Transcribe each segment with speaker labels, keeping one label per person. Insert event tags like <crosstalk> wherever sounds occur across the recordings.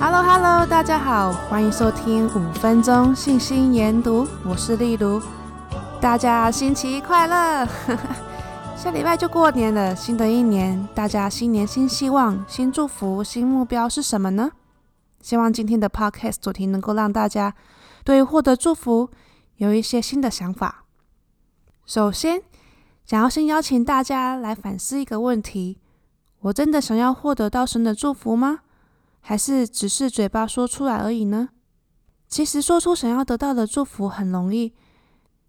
Speaker 1: Hello Hello，大家好，欢迎收听五分钟信心研读，我是丽如，大家新奇快乐。<laughs> 下礼拜就过年了，新的一年，大家新年新希望、新祝福、新目标是什么呢？希望今天的 Podcast 主题能够让大家对获得祝福有一些新的想法。首先，想要先邀请大家来反思一个问题：我真的想要获得到神的祝福吗？还是只是嘴巴说出来而已呢？其实说出想要得到的祝福很容易，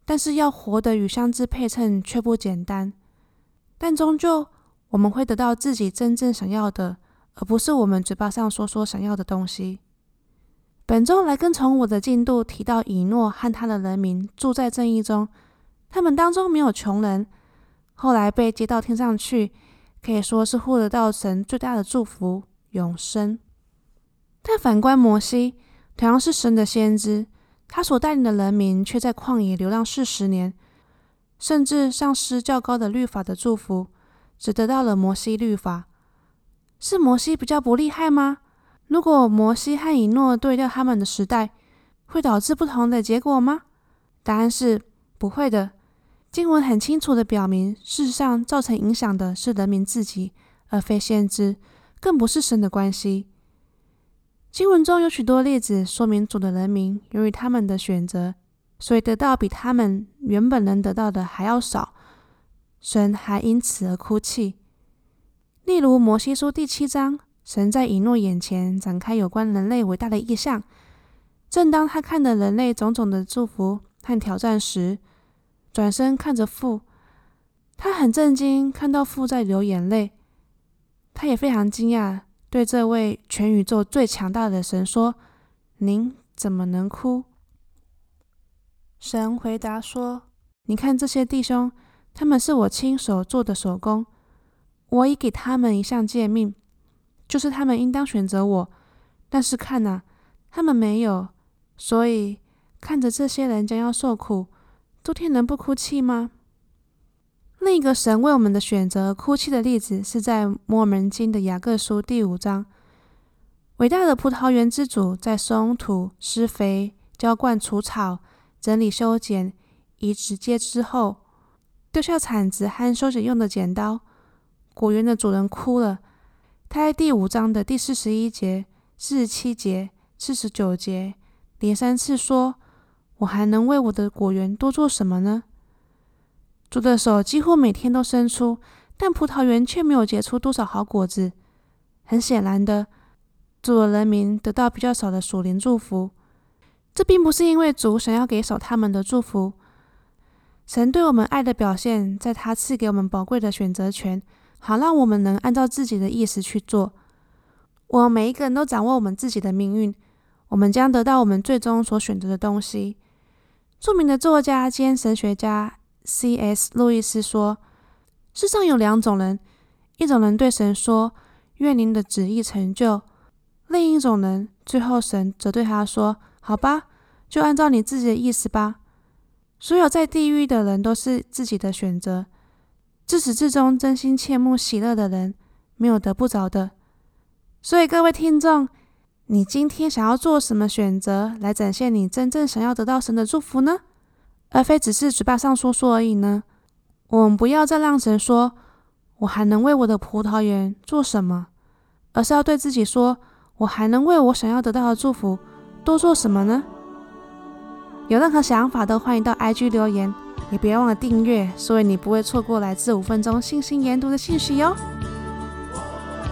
Speaker 1: 但是要活得与相知配称却不简单。但终究我们会得到自己真正想要的，而不是我们嘴巴上说说想要的东西。本周来跟从我的进度提到以诺和他的人民住在正义中，他们当中没有穷人，后来被接到天上去，可以说是获得到神最大的祝福——永生。但反观摩西，同样是神的先知，他所带领的人民却在旷野流浪四十年，甚至丧失较高的律法的祝福，只得到了摩西律法。是摩西比较不厉害吗？如果摩西和以诺对调他们的时代，会导致不同的结果吗？答案是不会的。经文很清楚地表明，事实上造成影响的是人民自己，而非先知，更不是神的关系。经文中有许多例子说明主的人民由于他们的选择，所以得到比他们原本能得到的还要少，神还因此而哭泣。例如摩西书第七章，神在以诺眼前展开有关人类伟大的意象。正当他看的人类种种的祝福和挑战时，转身看着父，他很震惊，看到父在流眼泪，他也非常惊讶。对这位全宇宙最强大的神说：“您怎么能哭？”神回答说：“你看这些弟兄，他们是我亲手做的手工。我已给他们一项诫命，就是他们应当选择我。但是看呐，他们没有。所以看着这些人将要受苦，诸天能不哭泣吗？”另一个神为我们的选择哭泣的例子，是在摩门经的雅各书第五章。伟大的葡萄园之主在松土、施肥、浇灌、除草、整理、修剪、移植接枝后，丢下铲子和修剪用的剪刀。果园的主人哭了。他在第五章的第四十一节、四十七节、四十九节连三次说：“我还能为我的果园多做什么呢？”主的手几乎每天都伸出，但葡萄园却没有结出多少好果子。很显然的，主的人民得到比较少的属灵祝福。这并不是因为主想要给少他们的祝福。神对我们爱的表现，在他赐给我们宝贵的选择权，好让我们能按照自己的意思去做。我们每一个人都掌握我们自己的命运，我们将得到我们最终所选择的东西。著名的作家兼神学家。C.S. 路易斯说：“世上有两种人，一种人对神说‘愿您的旨意成就’，另一种人，最后神则对他说：‘好吧，就按照你自己的意思吧。’所有在地狱的人都是自己的选择，自始至终真心切慕喜乐的人，没有得不着的。所以各位听众，你今天想要做什么选择，来展现你真正想要得到神的祝福呢？”而非只是嘴巴上说说而已呢？我们不要再让神说“我还能为我的葡萄园做什么”，而是要对自己说“我还能为我想要得到的祝福多做什么呢？”有任何想法都欢迎到 IG 留言，也别忘了订阅，所以你不会错过来自五分钟信心研读的信息哟。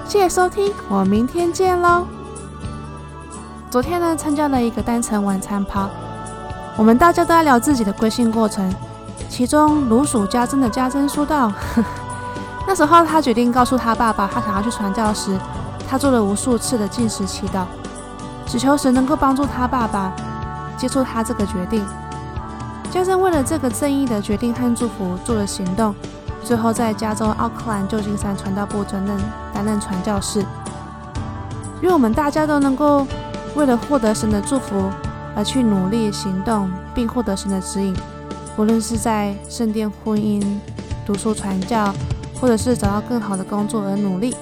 Speaker 1: 谢谢收听，我们明天见喽！昨天呢，参加了一个单程晚餐趴。我们大家都在聊自己的归信过程，其中如数家珍的家珍说道：“ <laughs> 那时候他决定告诉他爸爸，他想要去传教时，他做了无数次的禁食祈祷，只求神能够帮助他爸爸接受他这个决定。家珍为了这个正义的决定和祝福做了行动，最后在加州奥克兰旧金山传道部担任担任传教士。愿我们大家都能够为了获得神的祝福。”而去努力行动，并获得神的指引，无论是在圣殿婚姻、读书传教，或者是找到更好的工作而努力。